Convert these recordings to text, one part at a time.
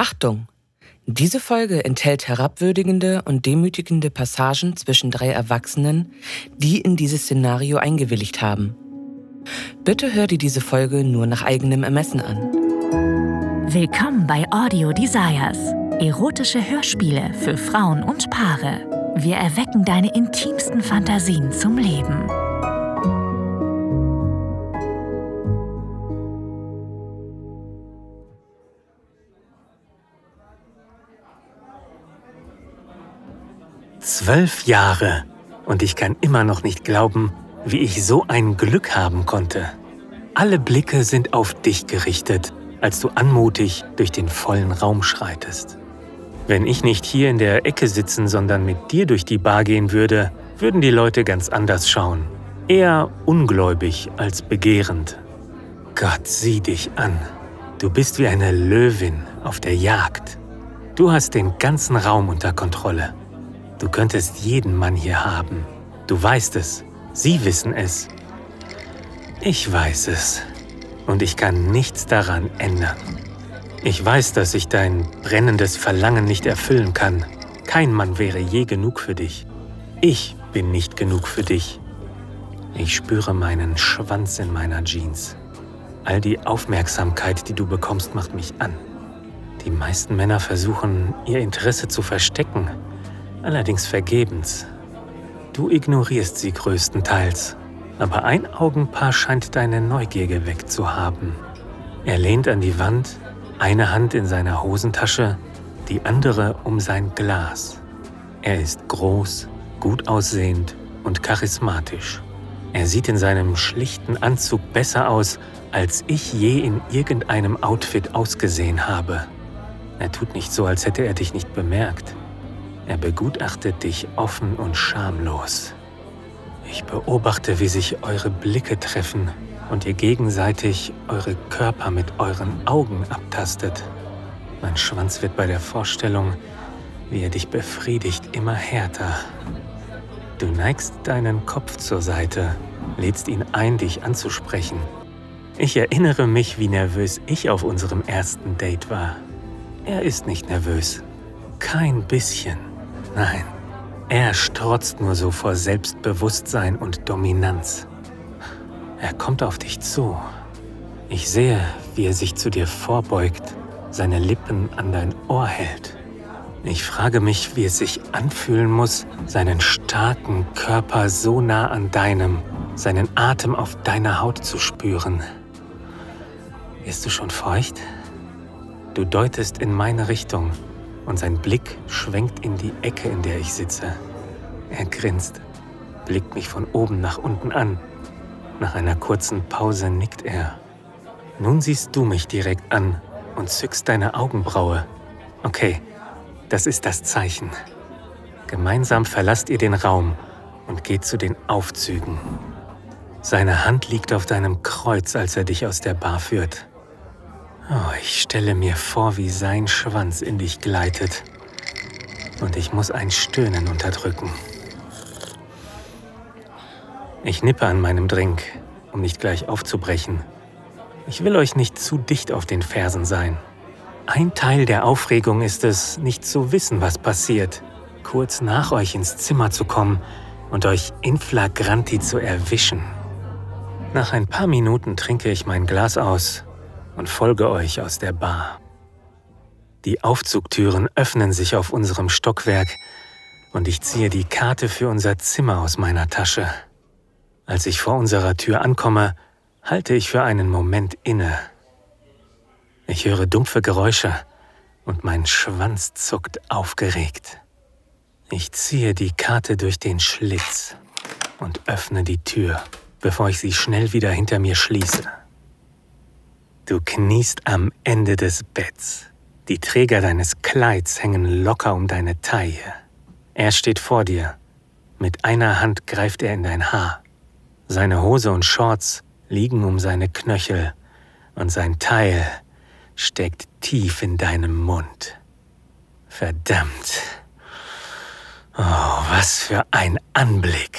Achtung! Diese Folge enthält herabwürdigende und demütigende Passagen zwischen drei Erwachsenen, die in dieses Szenario eingewilligt haben. Bitte hör dir diese Folge nur nach eigenem Ermessen an. Willkommen bei Audio Desires. Erotische Hörspiele für Frauen und Paare. Wir erwecken deine intimsten Fantasien zum Leben. Zwölf Jahre und ich kann immer noch nicht glauben, wie ich so ein Glück haben konnte. Alle Blicke sind auf dich gerichtet, als du anmutig durch den vollen Raum schreitest. Wenn ich nicht hier in der Ecke sitzen, sondern mit dir durch die Bar gehen würde, würden die Leute ganz anders schauen. Eher ungläubig als begehrend. Gott, sieh dich an. Du bist wie eine Löwin auf der Jagd. Du hast den ganzen Raum unter Kontrolle. Du könntest jeden Mann hier haben. Du weißt es. Sie wissen es. Ich weiß es. Und ich kann nichts daran ändern. Ich weiß, dass ich dein brennendes Verlangen nicht erfüllen kann. Kein Mann wäre je genug für dich. Ich bin nicht genug für dich. Ich spüre meinen Schwanz in meiner Jeans. All die Aufmerksamkeit, die du bekommst, macht mich an. Die meisten Männer versuchen, ihr Interesse zu verstecken, allerdings vergebens. Du ignorierst sie größtenteils, aber ein Augenpaar scheint deine Neugier geweckt zu haben. Er lehnt an die Wand, eine Hand in seiner Hosentasche, die andere um sein Glas. Er ist groß, gut aussehend und charismatisch. Er sieht in seinem schlichten Anzug besser aus, als ich je in irgendeinem Outfit ausgesehen habe. Er tut nicht so, als hätte er dich nicht bemerkt. Er begutachtet dich offen und schamlos. Ich beobachte, wie sich eure Blicke treffen und ihr gegenseitig eure Körper mit euren Augen abtastet. Mein Schwanz wird bei der Vorstellung, wie er dich befriedigt, immer härter. Du neigst deinen Kopf zur Seite, lädst ihn ein, dich anzusprechen. Ich erinnere mich, wie nervös ich auf unserem ersten Date war. Er ist nicht nervös. Kein bisschen. Nein, er strotzt nur so vor Selbstbewusstsein und Dominanz. Er kommt auf dich zu. Ich sehe, wie er sich zu dir vorbeugt, seine Lippen an dein Ohr hält. Ich frage mich, wie es sich anfühlen muss, seinen starken Körper so nah an deinem, seinen Atem auf deiner Haut zu spüren. Bist du schon feucht? Du deutest in meine Richtung und sein Blick schwenkt in die Ecke, in der ich sitze. Er grinst, blickt mich von oben nach unten an. Nach einer kurzen Pause nickt er. Nun siehst du mich direkt an und zückst deine Augenbraue. Okay, das ist das Zeichen. Gemeinsam verlasst ihr den Raum und geht zu den Aufzügen. Seine Hand liegt auf deinem Kreuz, als er dich aus der Bar führt. Oh, ich stelle mir vor, wie sein Schwanz in dich gleitet. Und ich muss ein Stöhnen unterdrücken. Ich nippe an meinem Drink, um nicht gleich aufzubrechen. Ich will euch nicht zu dicht auf den Fersen sein. Ein Teil der Aufregung ist es, nicht zu wissen, was passiert, kurz nach euch ins Zimmer zu kommen und euch in flagranti zu erwischen. Nach ein paar Minuten trinke ich mein Glas aus und folge euch aus der Bar. Die Aufzugtüren öffnen sich auf unserem Stockwerk und ich ziehe die Karte für unser Zimmer aus meiner Tasche. Als ich vor unserer Tür ankomme, halte ich für einen Moment inne. Ich höre dumpfe Geräusche und mein Schwanz zuckt aufgeregt. Ich ziehe die Karte durch den Schlitz und öffne die Tür, bevor ich sie schnell wieder hinter mir schließe. Du kniest am Ende des Betts. Die Träger deines Kleids hängen locker um deine Taille. Er steht vor dir. Mit einer Hand greift er in dein Haar. Seine Hose und Shorts liegen um seine Knöchel und sein Teil steckt tief in deinem Mund. Verdammt. Oh, was für ein Anblick.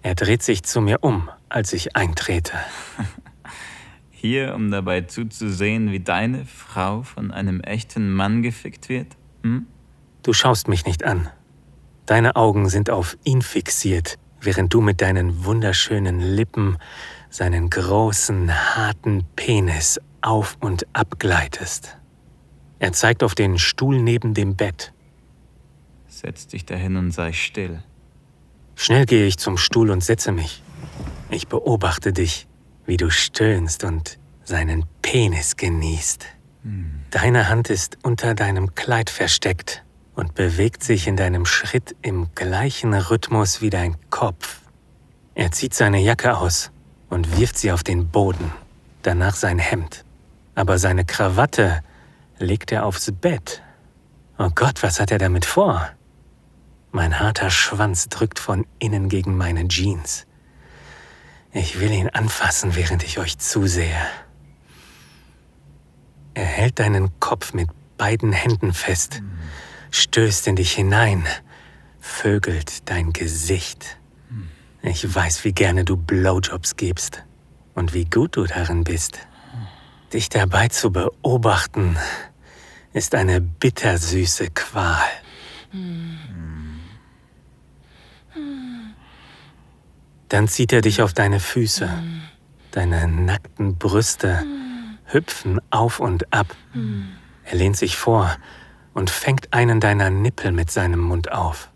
Er dreht sich zu mir um, als ich eintrete. Hier, um dabei zuzusehen, wie deine Frau von einem echten Mann gefickt wird? Hm? Du schaust mich nicht an. Deine Augen sind auf ihn fixiert, während du mit deinen wunderschönen Lippen seinen großen, harten Penis auf und abgleitest. Er zeigt auf den Stuhl neben dem Bett. Setz dich dahin und sei still. Schnell gehe ich zum Stuhl und setze mich. Ich beobachte dich, wie du stöhnst und seinen Penis genießt. Deine Hand ist unter deinem Kleid versteckt und bewegt sich in deinem Schritt im gleichen Rhythmus wie dein Kopf. Er zieht seine Jacke aus und wirft sie auf den Boden, danach sein Hemd. Aber seine Krawatte legt er aufs Bett. Oh Gott, was hat er damit vor? Mein harter Schwanz drückt von innen gegen meine Jeans. Ich will ihn anfassen, während ich euch zusehe. Er hält deinen Kopf mit beiden Händen fest, stößt in dich hinein, vögelt dein Gesicht. Ich weiß, wie gerne du Blowjobs gibst und wie gut du darin bist. Dich dabei zu beobachten, ist eine bittersüße Qual. Dann zieht er dich auf deine Füße. Deine nackten Brüste hüpfen auf und ab. Er lehnt sich vor und fängt einen deiner Nippel mit seinem Mund auf.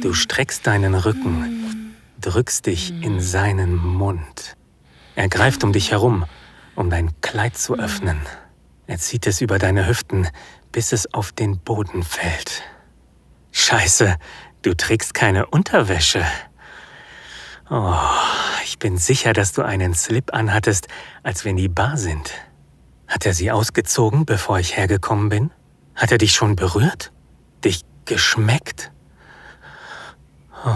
Du streckst deinen Rücken, drückst dich in seinen Mund. Er greift um dich herum, um dein Kleid zu öffnen. Er zieht es über deine Hüften, bis es auf den Boden fällt. Scheiße, du trägst keine Unterwäsche. Oh, ich bin sicher, dass du einen Slip anhattest, als wir in die Bar sind. Hat er sie ausgezogen, bevor ich hergekommen bin? Hat er dich schon berührt? Dich geschmeckt? Oh,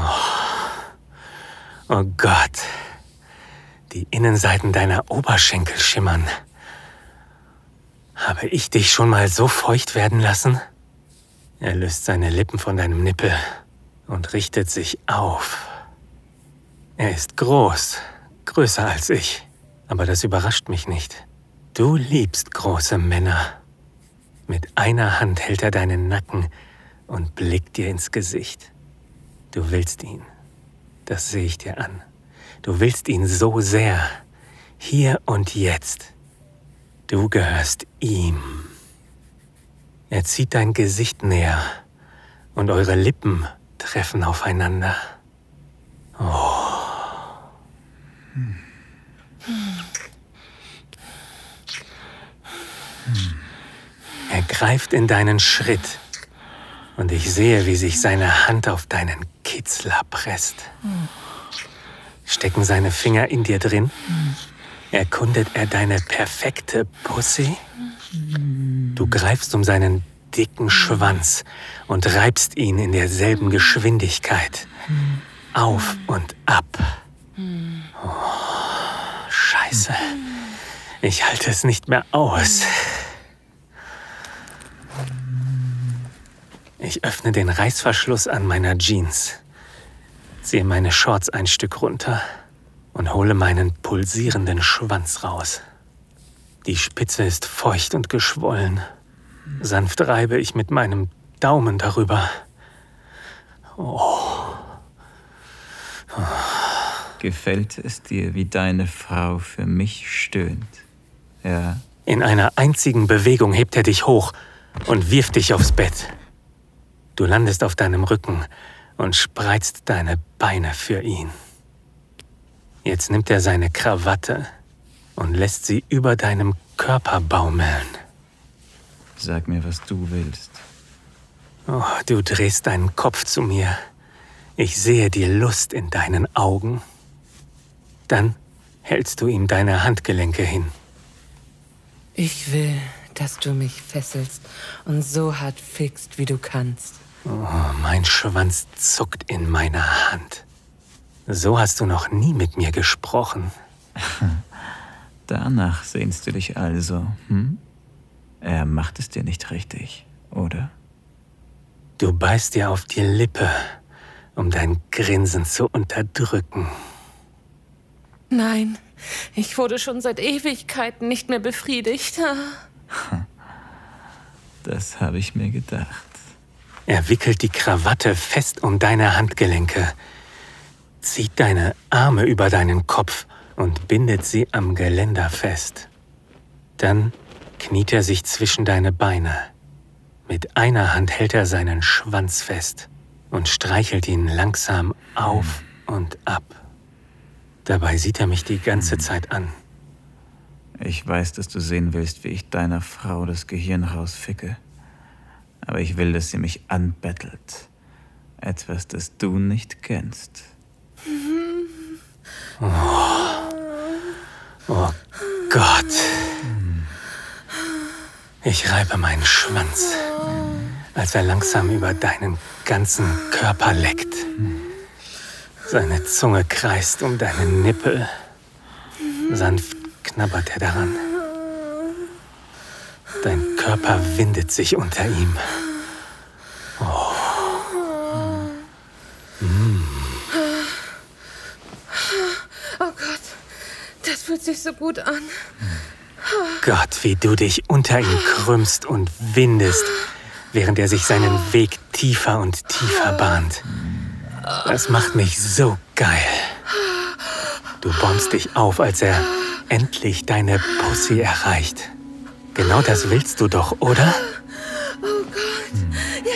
oh Gott, die Innenseiten deiner Oberschenkel schimmern. Habe ich dich schon mal so feucht werden lassen? Er löst seine Lippen von deinem Nippel und richtet sich auf. Er ist groß, größer als ich, aber das überrascht mich nicht. Du liebst große Männer. Mit einer Hand hält er deinen Nacken und blickt dir ins Gesicht. Du willst ihn. Das sehe ich dir an. Du willst ihn so sehr. Hier und jetzt. Du gehörst ihm. Er zieht dein Gesicht näher und eure Lippen treffen aufeinander. Oh. Er greift in deinen Schritt und ich sehe, wie sich seine Hand auf deinen Kitzler presst. Stecken seine Finger in dir drin? Erkundet er deine perfekte Pussy? Du greifst um seinen dicken Schwanz und reibst ihn in derselben Geschwindigkeit. Auf und ab. Oh, scheiße. Ich halte es nicht mehr aus. Ich öffne den Reißverschluss an meiner Jeans, ziehe meine Shorts ein Stück runter und hole meinen pulsierenden Schwanz raus. Die Spitze ist feucht und geschwollen. Sanft reibe ich mit meinem Daumen darüber. Oh. oh. Gefällt es dir, wie deine Frau für mich stöhnt? Ja. In einer einzigen Bewegung hebt er dich hoch und wirft dich aufs Bett. Du landest auf deinem Rücken und spreizt deine Beine für ihn. Jetzt nimmt er seine Krawatte und lässt sie über deinem Körper baumeln. Sag mir, was du willst. Oh, du drehst deinen Kopf zu mir. Ich sehe die Lust in deinen Augen. Dann hältst du ihm deine Handgelenke hin. Ich will, dass du mich fesselst und so hart fixt, wie du kannst. Oh, mein Schwanz zuckt in meiner Hand. So hast du noch nie mit mir gesprochen. Danach sehnst du dich also, hm? Er macht es dir nicht richtig, oder? Du beißt dir auf die Lippe um dein Grinsen zu unterdrücken. Nein, ich wurde schon seit Ewigkeiten nicht mehr befriedigt. Das habe ich mir gedacht. Er wickelt die Krawatte fest um deine Handgelenke, zieht deine Arme über deinen Kopf und bindet sie am Geländer fest. Dann kniet er sich zwischen deine Beine. Mit einer Hand hält er seinen Schwanz fest und streichelt ihn langsam auf und ab. Dabei sieht er mich die ganze Zeit an. Ich weiß, dass du sehen willst, wie ich deiner Frau das Gehirn rausficke. Aber ich will, dass sie mich anbettelt. Etwas, das du nicht kennst. Oh, oh Gott. Ich reibe meinen Schwanz, als er langsam über deinen ganzen Körper leckt. Seine Zunge kreist um deine Nippel. Sanft knabbert er daran. Dein Körper windet sich unter ihm. Oh. Oh Gott, das fühlt sich so gut an. Gott, wie du dich unter ihm krümmst und windest, während er sich seinen Weg tiefer und tiefer bahnt. Das macht mich so geil. Du bombst dich auf, als er endlich deine Pussy erreicht. Genau das willst du doch, oder? Oh Gott, ja,